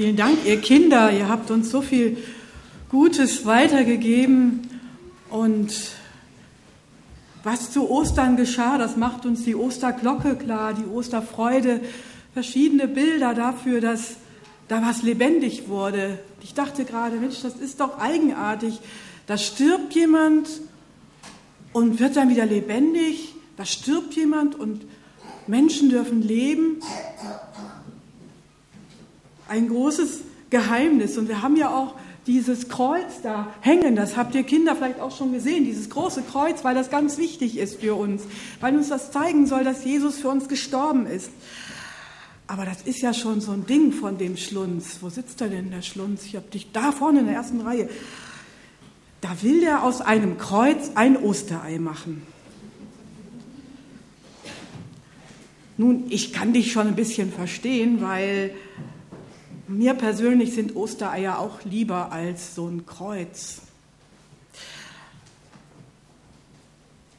Vielen Dank, ihr Kinder. Ihr habt uns so viel Gutes weitergegeben. Und was zu Ostern geschah, das macht uns die Osterglocke klar, die Osterfreude, verschiedene Bilder dafür, dass da was lebendig wurde. Ich dachte gerade, Mensch, das ist doch eigenartig. Da stirbt jemand und wird dann wieder lebendig. Da stirbt jemand und Menschen dürfen leben. Ein großes Geheimnis. Und wir haben ja auch dieses Kreuz da hängen. Das habt ihr Kinder vielleicht auch schon gesehen, dieses große Kreuz, weil das ganz wichtig ist für uns, weil uns das zeigen soll, dass Jesus für uns gestorben ist. Aber das ist ja schon so ein Ding von dem Schlunz. Wo sitzt er denn, der Schlunz? Ich habe dich da vorne in der ersten Reihe. Da will der aus einem Kreuz ein Osterei machen. Nun, ich kann dich schon ein bisschen verstehen, weil mir persönlich sind Ostereier auch lieber als so ein Kreuz.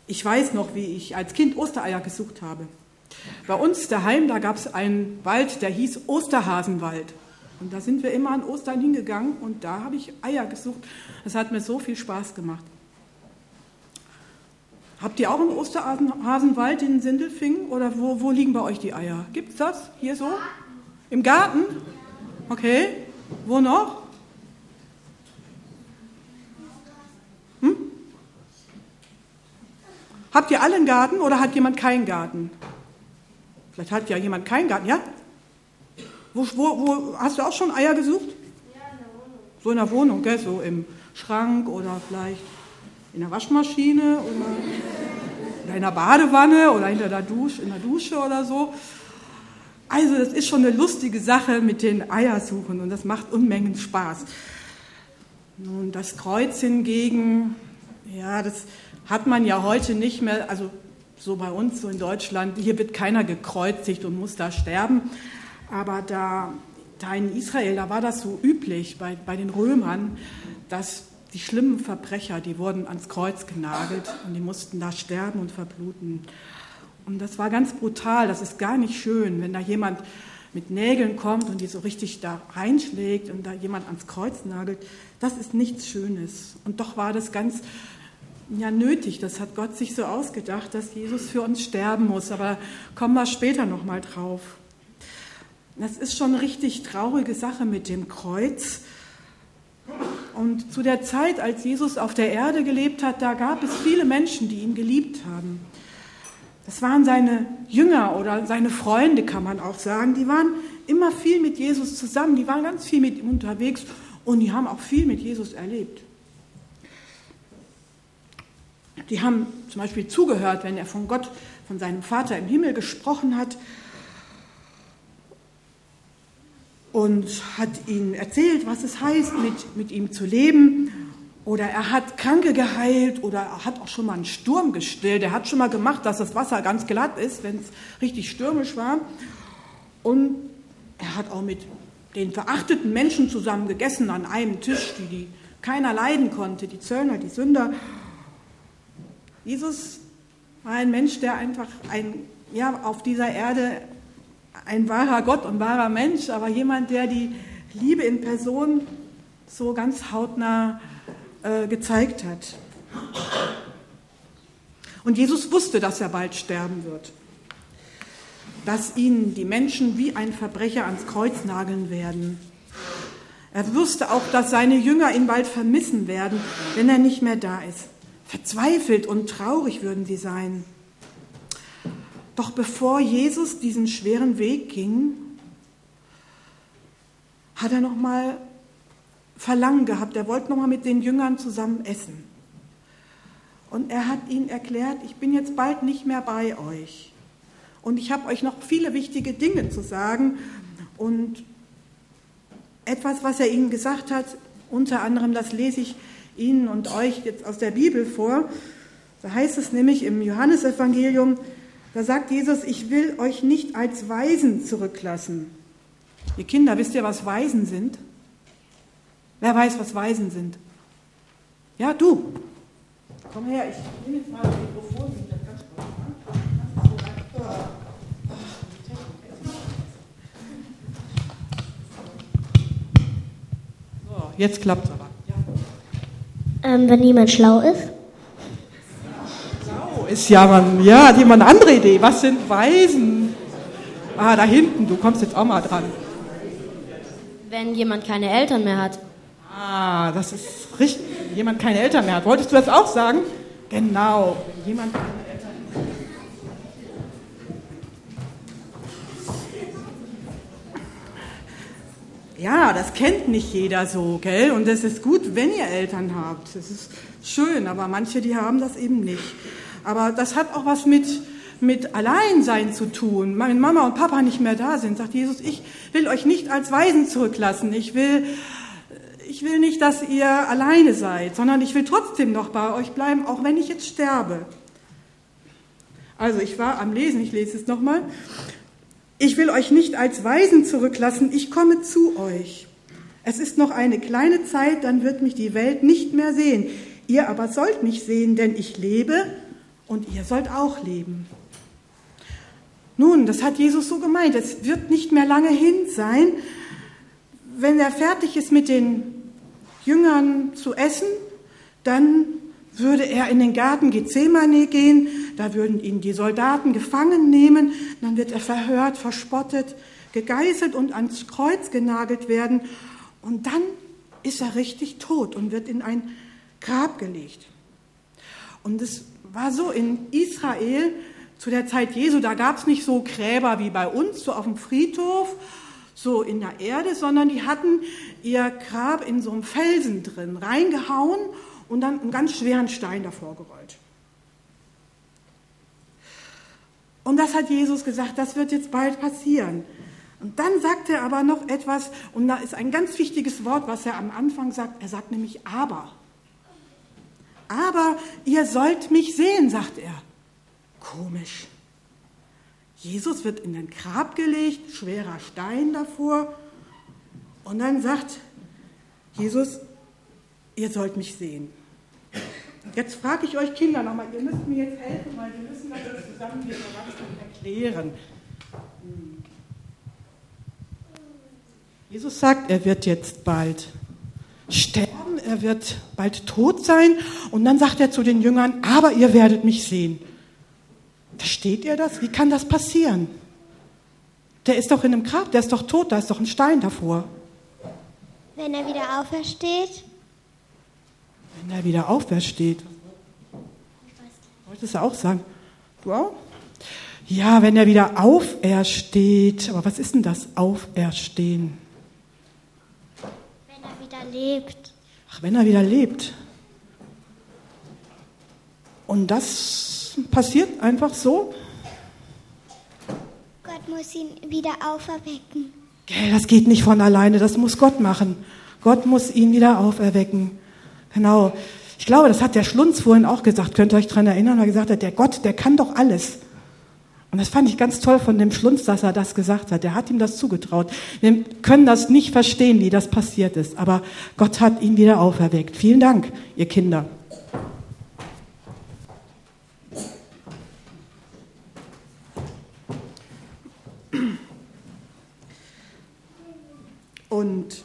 Ich weiß noch, wie ich als Kind Ostereier gesucht habe. Bei uns daheim, da gab es einen Wald, der hieß Osterhasenwald. Und da sind wir immer an Ostern hingegangen und da habe ich Eier gesucht. Das hat mir so viel Spaß gemacht. Habt ihr auch einen Osterhasenwald in Sindelfingen oder wo, wo liegen bei euch die Eier? Gibt es das hier so? Im Garten? Okay. Wo noch? Hm? Habt ihr alle einen Garten oder hat jemand keinen Garten? Vielleicht hat ja jemand keinen Garten, ja? Wo, wo, wo, hast du auch schon Eier gesucht? Ja, in der Wohnung. So in der Wohnung, gell? so im Schrank oder vielleicht in der Waschmaschine oder, oder in der Badewanne oder hinter der Dusche, in der Dusche oder so. Also das ist schon eine lustige Sache mit den Eiersuchen und das macht Unmengen Spaß. Nun, das Kreuz hingegen, ja, das hat man ja heute nicht mehr, also so bei uns, so in Deutschland, hier wird keiner gekreuzigt und muss da sterben. Aber da, da in Israel, da war das so üblich bei, bei den Römern, dass die schlimmen Verbrecher, die wurden ans Kreuz genagelt und die mussten da sterben und verbluten. Und das war ganz brutal, das ist gar nicht schön, wenn da jemand mit Nägeln kommt und die so richtig da reinschlägt und da jemand ans Kreuz nagelt. Das ist nichts Schönes. Und doch war das ganz ja nötig. Das hat Gott sich so ausgedacht, dass Jesus für uns sterben muss. Aber kommen wir später noch mal drauf. Das ist schon eine richtig traurige Sache mit dem Kreuz. Und zu der Zeit, als Jesus auf der Erde gelebt hat, da gab es viele Menschen, die ihn geliebt haben. Das waren seine Jünger oder seine Freunde, kann man auch sagen. Die waren immer viel mit Jesus zusammen, die waren ganz viel mit ihm unterwegs und die haben auch viel mit Jesus erlebt. Die haben zum Beispiel zugehört, wenn er von Gott, von seinem Vater im Himmel gesprochen hat und hat ihnen erzählt, was es heißt, mit, mit ihm zu leben. Oder er hat Kranke geheilt oder er hat auch schon mal einen Sturm gestillt. Er hat schon mal gemacht, dass das Wasser ganz glatt ist, wenn es richtig stürmisch war. Und er hat auch mit den verachteten Menschen zusammen gegessen an einem Tisch, die, die keiner leiden konnte, die Zöllner, die Sünder. Jesus war ein Mensch, der einfach ein, ja, auf dieser Erde ein wahrer Gott und wahrer Mensch, aber jemand, der die Liebe in Person so ganz hautnah äh, gezeigt hat. Und Jesus wusste, dass er bald sterben wird, dass ihn die Menschen wie ein Verbrecher ans Kreuz nageln werden. Er wusste auch, dass seine Jünger ihn bald vermissen werden, wenn er nicht mehr da ist. Verzweifelt und traurig würden sie sein. Doch bevor Jesus diesen schweren Weg ging, hat er noch mal Verlangen gehabt. Er wollte noch mal mit den Jüngern zusammen essen. Und er hat ihnen erklärt, ich bin jetzt bald nicht mehr bei euch. Und ich habe euch noch viele wichtige Dinge zu sagen. Und etwas, was er ihnen gesagt hat, unter anderem, das lese ich Ihnen und euch jetzt aus der Bibel vor. Da heißt es nämlich im Johannesevangelium, da sagt Jesus, ich will euch nicht als Weisen zurücklassen. Ihr Kinder, wisst ihr, was Weisen sind? Wer weiß, was Weisen sind? Ja, du. Komm her, ich nehme jetzt mal das Mikrofon. jetzt klappt es aber. Ja. Ähm, wenn jemand schlau ist? Schlau ist ja, man, ja, hat jemand eine andere Idee. Was sind Weisen? Ah, da hinten, du kommst jetzt auch mal dran. Wenn jemand keine Eltern mehr hat. Ah, das ist richtig. Jemand keine Eltern mehr hat. Wolltest du das auch sagen? Genau. Jemand keine Eltern mehr hat. Ja, das kennt nicht jeder so, gell? Und es ist gut, wenn ihr Eltern habt. Das ist schön, aber manche, die haben das eben nicht. Aber das hat auch was mit, mit Alleinsein zu tun. Wenn Mama und Papa nicht mehr da sind, sagt Jesus, ich will euch nicht als Waisen zurücklassen. Ich will, ich will nicht, dass ihr alleine seid, sondern ich will trotzdem noch bei euch bleiben, auch wenn ich jetzt sterbe. Also ich war am Lesen, ich lese es nochmal. Ich will euch nicht als Weisen zurücklassen, ich komme zu euch. Es ist noch eine kleine Zeit, dann wird mich die Welt nicht mehr sehen. Ihr aber sollt mich sehen, denn ich lebe und ihr sollt auch leben. Nun, das hat Jesus so gemeint. Es wird nicht mehr lange hin sein, wenn er fertig ist mit den Jüngern zu essen, dann würde er in den Garten Gethsemane gehen, da würden ihn die Soldaten gefangen nehmen, dann wird er verhört, verspottet, gegeißelt und ans Kreuz genagelt werden. Und dann ist er richtig tot und wird in ein Grab gelegt. Und es war so in Israel zu der Zeit Jesu, da gab es nicht so Gräber wie bei uns, so auf dem Friedhof, so in der Erde, sondern die hatten ihr Grab in so einem Felsen drin, reingehauen und dann einen ganz schweren Stein davor gerollt. Und das hat Jesus gesagt, das wird jetzt bald passieren. Und dann sagt er aber noch etwas, und da ist ein ganz wichtiges Wort, was er am Anfang sagt. Er sagt nämlich aber. Aber ihr sollt mich sehen, sagt er. Komisch. Jesus wird in den Grab gelegt, schwerer Stein davor. Und dann sagt Jesus, ihr sollt mich sehen. Jetzt frage ich euch Kinder nochmal, ihr müsst mir jetzt helfen, weil wir müssen das zusammen mit Erwachsenen erklären. Jesus sagt, er wird jetzt bald sterben, er wird bald tot sein und dann sagt er zu den Jüngern, aber ihr werdet mich sehen. Versteht ihr das? Wie kann das passieren? Der ist doch in einem Grab, der ist doch tot, da ist doch ein Stein davor. Wenn er wieder aufersteht? Wenn er wieder aufersteht. Wolltest du auch sagen? Du auch? Ja, wenn er wieder aufersteht. Aber was ist denn das Auferstehen? Wenn er wieder lebt. Ach, wenn er wieder lebt. Und das passiert einfach so? Gott muss ihn wieder auferwecken. Gell, das geht nicht von alleine, das muss Gott machen. Gott muss ihn wieder auferwecken. Genau. Ich glaube, das hat der Schlunz vorhin auch gesagt. Könnt ihr euch daran erinnern? Er gesagt hat, der Gott, der kann doch alles. Und das fand ich ganz toll von dem Schlunz, dass er das gesagt hat. Der hat ihm das zugetraut. Wir können das nicht verstehen, wie das passiert ist. Aber Gott hat ihn wieder auferweckt. Vielen Dank, ihr Kinder. Und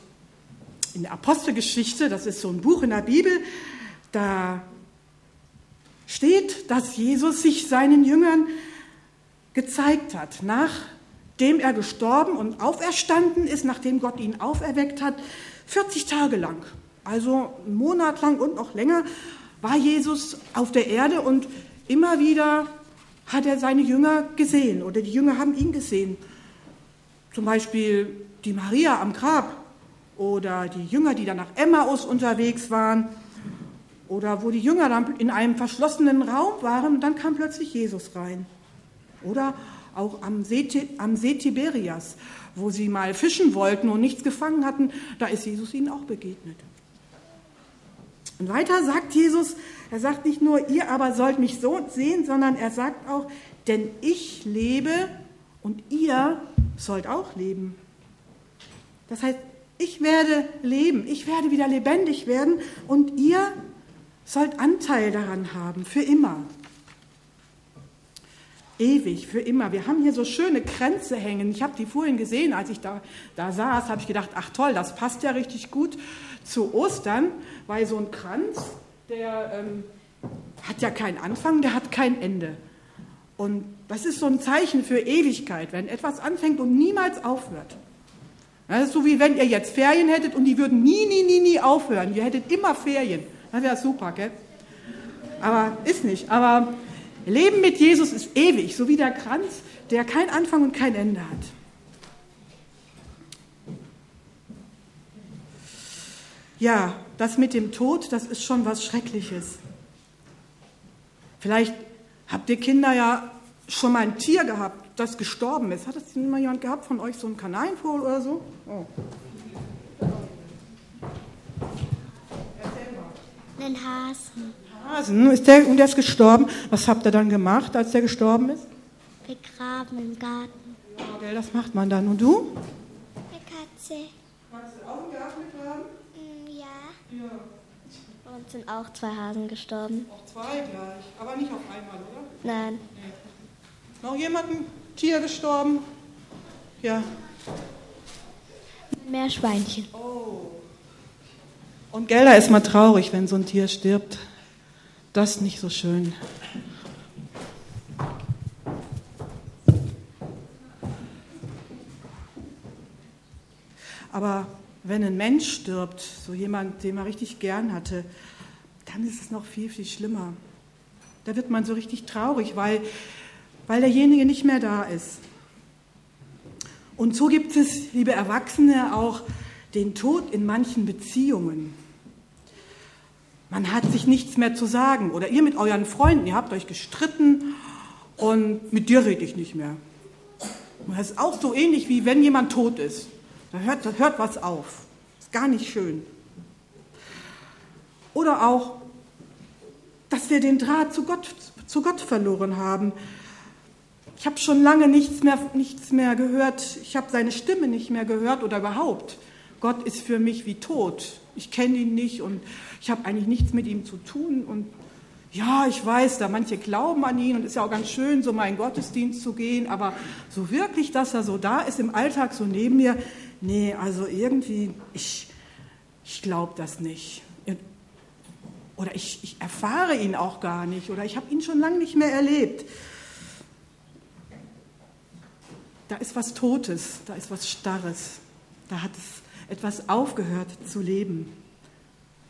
in der Apostelgeschichte, das ist so ein Buch in der Bibel, da steht, dass Jesus sich seinen Jüngern gezeigt hat, nachdem er gestorben und auferstanden ist, nachdem Gott ihn auferweckt hat, 40 Tage lang, also einen Monat lang und noch länger, war Jesus auf der Erde und immer wieder hat er seine Jünger gesehen oder die Jünger haben ihn gesehen. Zum Beispiel die Maria am Grab oder die Jünger, die dann nach Emmaus unterwegs waren oder wo die Jünger dann in einem verschlossenen Raum waren, dann kam plötzlich Jesus rein. Oder auch am See, am See Tiberias, wo sie mal fischen wollten und nichts gefangen hatten, da ist Jesus ihnen auch begegnet. Und weiter sagt Jesus, er sagt nicht nur, ihr aber sollt mich so sehen, sondern er sagt auch, denn ich lebe und ihr sollt auch leben. Das heißt, ich werde leben, ich werde wieder lebendig werden und ihr sollt Anteil daran haben, für immer. ewig, für immer. Wir haben hier so schöne Kränze hängen. Ich habe die vorhin gesehen, als ich da, da saß, habe ich gedacht, ach toll, das passt ja richtig gut zu Ostern, weil so ein Kranz, der ähm, hat ja keinen Anfang, der hat kein Ende. Und das ist so ein Zeichen für Ewigkeit, wenn etwas anfängt und niemals aufhört. Das ist so wie wenn ihr jetzt Ferien hättet und die würden nie, nie, nie, nie aufhören. Ihr hättet immer Ferien. Das wäre super, gell? Aber ist nicht. Aber Leben mit Jesus ist ewig, so wie der Kranz, der kein Anfang und kein Ende hat. Ja, das mit dem Tod, das ist schon was Schreckliches. Vielleicht habt ihr Kinder ja schon mal ein Tier gehabt, das gestorben ist. Hat das mal jemand gehabt von euch, so ein Kanarienvogel oder so? Oh. Einen Hasen. Hasen, ist der, und der ist gestorben. Was habt ihr dann gemacht, als der gestorben ist? Begraben im Garten. Ja, das macht man dann. Und du? Eine Katze. Kannst du auch im Garten begraben? Mm, ja. Ja, Bei uns sind auch zwei Hasen gestorben. auch zwei gleich. Aber nicht auf einmal, oder? Nein. Noch jemand ein Tier gestorben? Ja. Meerschweinchen. Oh. Und Gelder ist mal traurig, wenn so ein Tier stirbt. Das ist nicht so schön. Aber wenn ein Mensch stirbt, so jemand, den man richtig gern hatte, dann ist es noch viel, viel schlimmer. Da wird man so richtig traurig, weil, weil derjenige nicht mehr da ist. Und so gibt es, liebe Erwachsene, auch den Tod in manchen Beziehungen. Man hat sich nichts mehr zu sagen. Oder ihr mit euren Freunden, ihr habt euch gestritten und mit dir rede ich nicht mehr. Und das ist auch so ähnlich wie wenn jemand tot ist. Da hört, da hört was auf. Ist gar nicht schön. Oder auch, dass wir den Draht zu Gott, zu Gott verloren haben. Ich habe schon lange nichts mehr, nichts mehr gehört. Ich habe seine Stimme nicht mehr gehört oder überhaupt. Gott ist für mich wie tot. Ich kenne ihn nicht und ich habe eigentlich nichts mit ihm zu tun. Und ja, ich weiß, da manche glauben an ihn und es ist ja auch ganz schön, so mal in Gottesdienst zu gehen, aber so wirklich, dass er so da ist im Alltag, so neben mir, nee, also irgendwie, ich, ich glaube das nicht. Oder ich, ich erfahre ihn auch gar nicht oder ich habe ihn schon lange nicht mehr erlebt. Da ist was Totes, da ist was Starres, da hat es etwas aufgehört zu leben.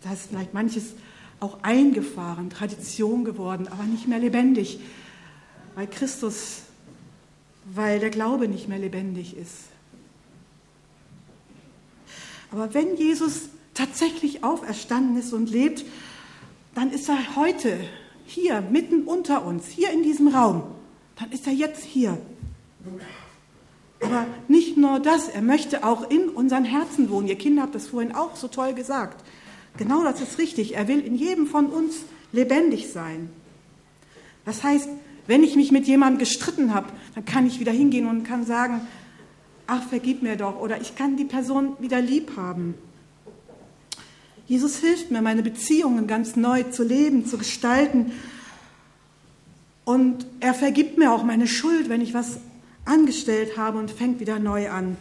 Da ist vielleicht manches auch eingefahren, Tradition geworden, aber nicht mehr lebendig, weil Christus, weil der Glaube nicht mehr lebendig ist. Aber wenn Jesus tatsächlich auferstanden ist und lebt, dann ist er heute hier, mitten unter uns, hier in diesem Raum. Dann ist er jetzt hier. Aber nicht nur das, er möchte auch in unseren Herzen wohnen. Ihr Kinder habt das vorhin auch so toll gesagt. Genau das ist richtig. Er will in jedem von uns lebendig sein. Das heißt, wenn ich mich mit jemandem gestritten habe, dann kann ich wieder hingehen und kann sagen, ach, vergib mir doch. Oder ich kann die Person wieder lieb haben. Jesus hilft mir, meine Beziehungen ganz neu zu leben, zu gestalten. Und er vergibt mir auch meine Schuld, wenn ich was angestellt habe und fängt wieder neu an.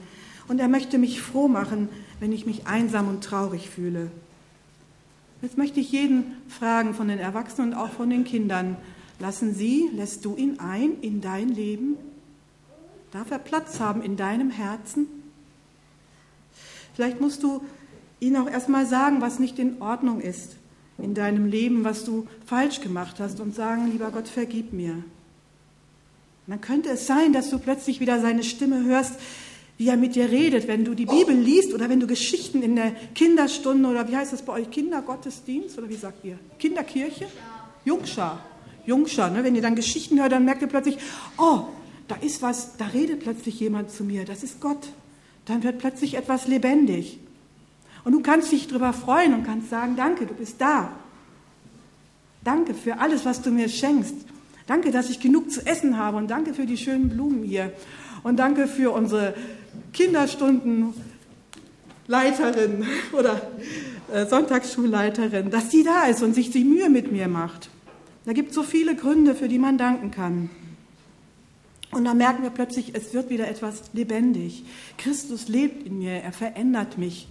Und er möchte mich froh machen, wenn ich mich einsam und traurig fühle. Jetzt möchte ich jeden fragen von den Erwachsenen und auch von den Kindern, lassen Sie, lässt du ihn ein in dein Leben? Darf er Platz haben in deinem Herzen? Vielleicht musst du ihn auch erstmal sagen, was nicht in Ordnung ist in deinem Leben, was du falsch gemacht hast und sagen, lieber Gott, vergib mir. Dann könnte es sein, dass du plötzlich wieder seine Stimme hörst, wie er mit dir redet, wenn du die Bibel liest oder wenn du Geschichten in der Kinderstunde oder wie heißt das bei euch, Kindergottesdienst oder wie sagt ihr? Kinderkirche? Jungschar. Jungschar, ne? wenn ihr dann Geschichten hört, dann merkt ihr plötzlich, oh, da ist was, da redet plötzlich jemand zu mir, das ist Gott. Dann wird plötzlich etwas lebendig. Und du kannst dich darüber freuen und kannst sagen, danke, du bist da. Danke für alles, was du mir schenkst. Danke, dass ich genug zu essen habe und danke für die schönen Blumen hier. Und danke für unsere Kinderstundenleiterin oder äh, Sonntagsschulleiterin, dass die da ist und sich die Mühe mit mir macht. Da gibt es so viele Gründe, für die man danken kann. Und dann merken wir plötzlich, es wird wieder etwas lebendig. Christus lebt in mir, er verändert mich.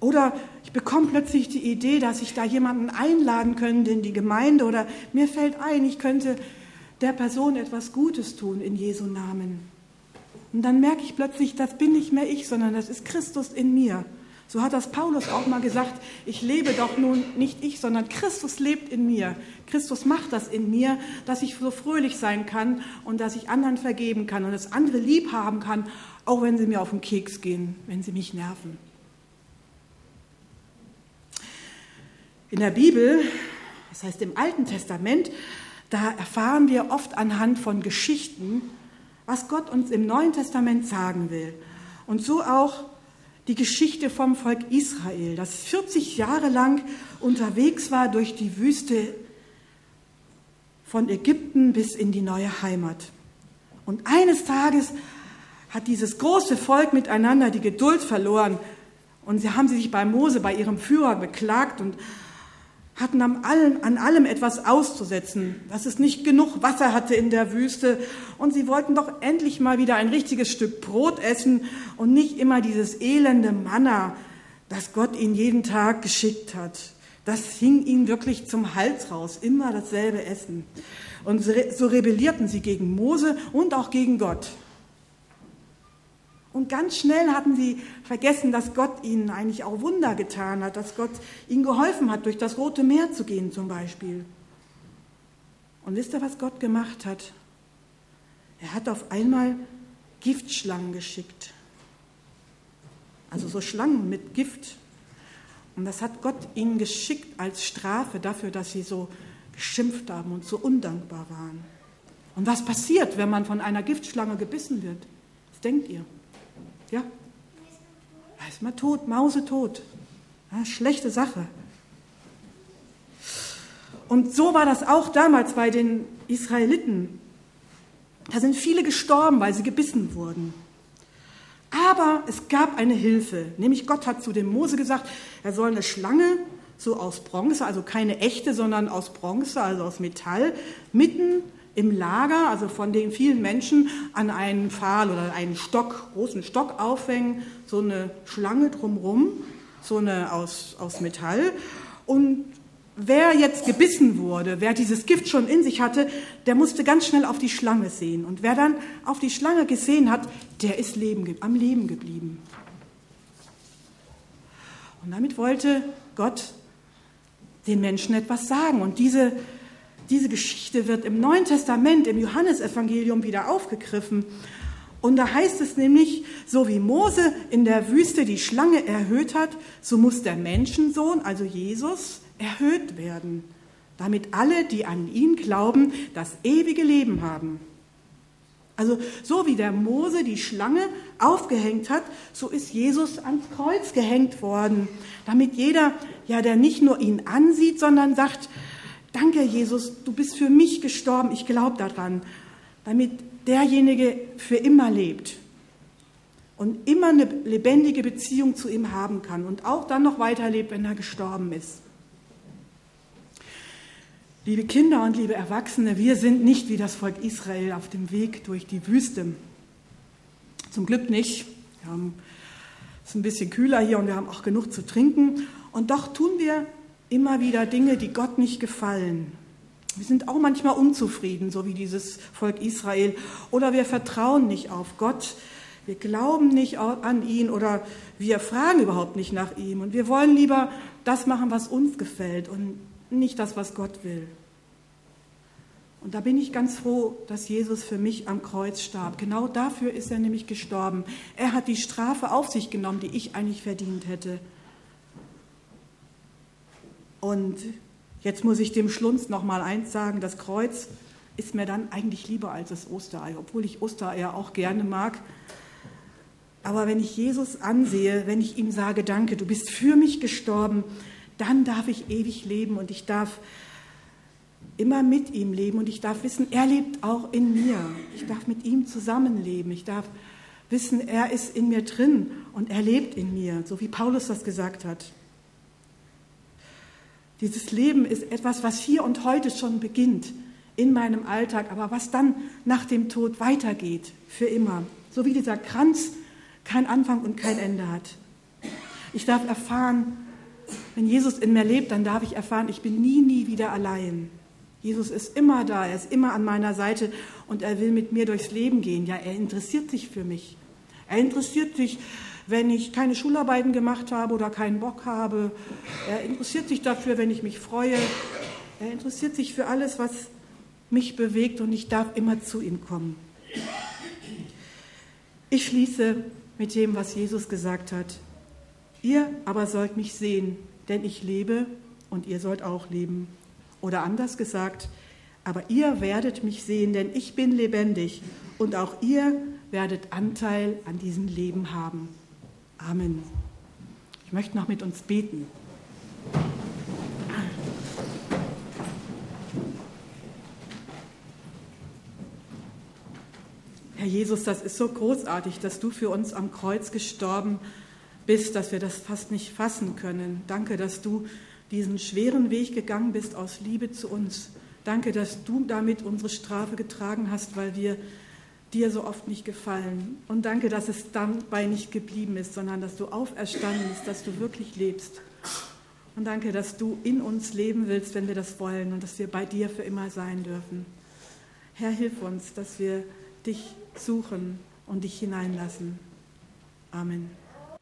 Oder ich bekomme plötzlich die Idee, dass ich da jemanden einladen könnte in die Gemeinde oder mir fällt ein, ich könnte der Person etwas Gutes tun in Jesu Namen. Und dann merke ich plötzlich, das bin nicht mehr ich, sondern das ist Christus in mir. So hat das Paulus auch mal gesagt, ich lebe doch nun nicht ich, sondern Christus lebt in mir. Christus macht das in mir, dass ich so fröhlich sein kann und dass ich anderen vergeben kann und dass andere lieb haben kann, auch wenn sie mir auf den Keks gehen, wenn sie mich nerven. In der Bibel, das heißt im Alten Testament, da erfahren wir oft anhand von Geschichten, was Gott uns im Neuen Testament sagen will. Und so auch die Geschichte vom Volk Israel, das 40 Jahre lang unterwegs war durch die Wüste von Ägypten bis in die neue Heimat. Und eines Tages hat dieses große Volk miteinander die Geduld verloren und sie haben sich bei Mose, bei ihrem Führer beklagt und hatten an allem, an allem etwas auszusetzen, dass es nicht genug Wasser hatte in der Wüste und sie wollten doch endlich mal wieder ein richtiges Stück Brot essen und nicht immer dieses elende Manna, das Gott ihnen jeden Tag geschickt hat. Das hing ihnen wirklich zum Hals raus, immer dasselbe Essen. Und so rebellierten sie gegen Mose und auch gegen Gott. Und ganz schnell hatten sie vergessen, dass Gott ihnen eigentlich auch Wunder getan hat, dass Gott ihnen geholfen hat, durch das Rote Meer zu gehen zum Beispiel. Und wisst ihr, was Gott gemacht hat? Er hat auf einmal Giftschlangen geschickt. Also so Schlangen mit Gift. Und das hat Gott ihnen geschickt als Strafe dafür, dass sie so geschimpft haben und so undankbar waren. Und was passiert, wenn man von einer Giftschlange gebissen wird? Was denkt ihr? Ja? Da ist man tot, mausetot. Ja, schlechte Sache. Und so war das auch damals bei den Israeliten. Da sind viele gestorben, weil sie gebissen wurden. Aber es gab eine Hilfe, nämlich Gott hat zu dem Mose gesagt, er soll eine Schlange so aus Bronze, also keine echte, sondern aus Bronze, also aus Metall, mitten im Lager, also von den vielen Menschen, an einen Pfahl oder einen Stock, großen Stock aufhängen, so eine Schlange drumrum, so eine aus, aus Metall. Und wer jetzt gebissen wurde, wer dieses Gift schon in sich hatte, der musste ganz schnell auf die Schlange sehen. Und wer dann auf die Schlange gesehen hat, der ist leben, am Leben geblieben. Und damit wollte Gott den Menschen etwas sagen. Und diese diese Geschichte wird im Neuen Testament, im Johannesevangelium wieder aufgegriffen. Und da heißt es nämlich, so wie Mose in der Wüste die Schlange erhöht hat, so muss der Menschensohn, also Jesus, erhöht werden, damit alle, die an ihn glauben, das ewige Leben haben. Also so wie der Mose die Schlange aufgehängt hat, so ist Jesus ans Kreuz gehängt worden, damit jeder, ja, der nicht nur ihn ansieht, sondern sagt, danke Jesus, du bist für mich gestorben, ich glaube daran, damit derjenige für immer lebt und immer eine lebendige Beziehung zu ihm haben kann und auch dann noch weiterlebt, wenn er gestorben ist. Liebe Kinder und liebe Erwachsene, wir sind nicht wie das Volk Israel auf dem Weg durch die Wüste. Zum Glück nicht. Es ist ein bisschen kühler hier und wir haben auch genug zu trinken. Und doch tun wir immer wieder Dinge, die Gott nicht gefallen. Wir sind auch manchmal unzufrieden, so wie dieses Volk Israel. Oder wir vertrauen nicht auf Gott. Wir glauben nicht an ihn oder wir fragen überhaupt nicht nach ihm. Und wir wollen lieber das machen, was uns gefällt und nicht das, was Gott will. Und da bin ich ganz froh, dass Jesus für mich am Kreuz starb. Genau dafür ist er nämlich gestorben. Er hat die Strafe auf sich genommen, die ich eigentlich verdient hätte. Und jetzt muss ich dem Schlunz noch mal eins sagen: Das Kreuz ist mir dann eigentlich lieber als das Osterei, obwohl ich Ostereier auch gerne mag. Aber wenn ich Jesus ansehe, wenn ich ihm sage, danke, du bist für mich gestorben, dann darf ich ewig leben und ich darf immer mit ihm leben und ich darf wissen, er lebt auch in mir. Ich darf mit ihm zusammenleben. Ich darf wissen, er ist in mir drin und er lebt in mir, so wie Paulus das gesagt hat. Dieses Leben ist etwas, was hier und heute schon beginnt. in meinem Alltag, aber was dann nach dem Tod weitergeht, für immer. So wie dieser Kranz kein Anfang und kein Ende hat. Ich darf erfahren, wenn Jesus in mir lebt, dann darf ich erfahren, ich bin nie, nie wieder allein. Jesus ist immer da, er ist immer an meiner Seite und er will mit mir durchs Leben gehen. Ja, er interessiert sich für mich. Er interessiert sich, wenn ich keine Schularbeiten gemacht habe oder keinen Bock habe. Er interessiert sich dafür, wenn ich mich freue. Er interessiert sich für alles, was mich bewegt und ich darf immer zu ihm kommen. Ich schließe mit dem, was Jesus gesagt hat. Ihr aber sollt mich sehen, denn ich lebe und ihr sollt auch leben. Oder anders gesagt, aber ihr werdet mich sehen, denn ich bin lebendig und auch ihr werdet Anteil an diesem Leben haben. Amen. Ich möchte noch mit uns beten. Herr Jesus, das ist so großartig, dass du für uns am Kreuz gestorben bist, dass wir das fast nicht fassen können. Danke, dass du diesen schweren Weg gegangen bist aus Liebe zu uns. Danke, dass du damit unsere Strafe getragen hast, weil wir dir so oft nicht gefallen. Und danke, dass es dabei nicht geblieben ist, sondern dass du auferstanden bist, dass du wirklich lebst. Und danke, dass du in uns leben willst, wenn wir das wollen und dass wir bei dir für immer sein dürfen. Herr, hilf uns, dass wir dich suchen und dich hineinlassen. Amen.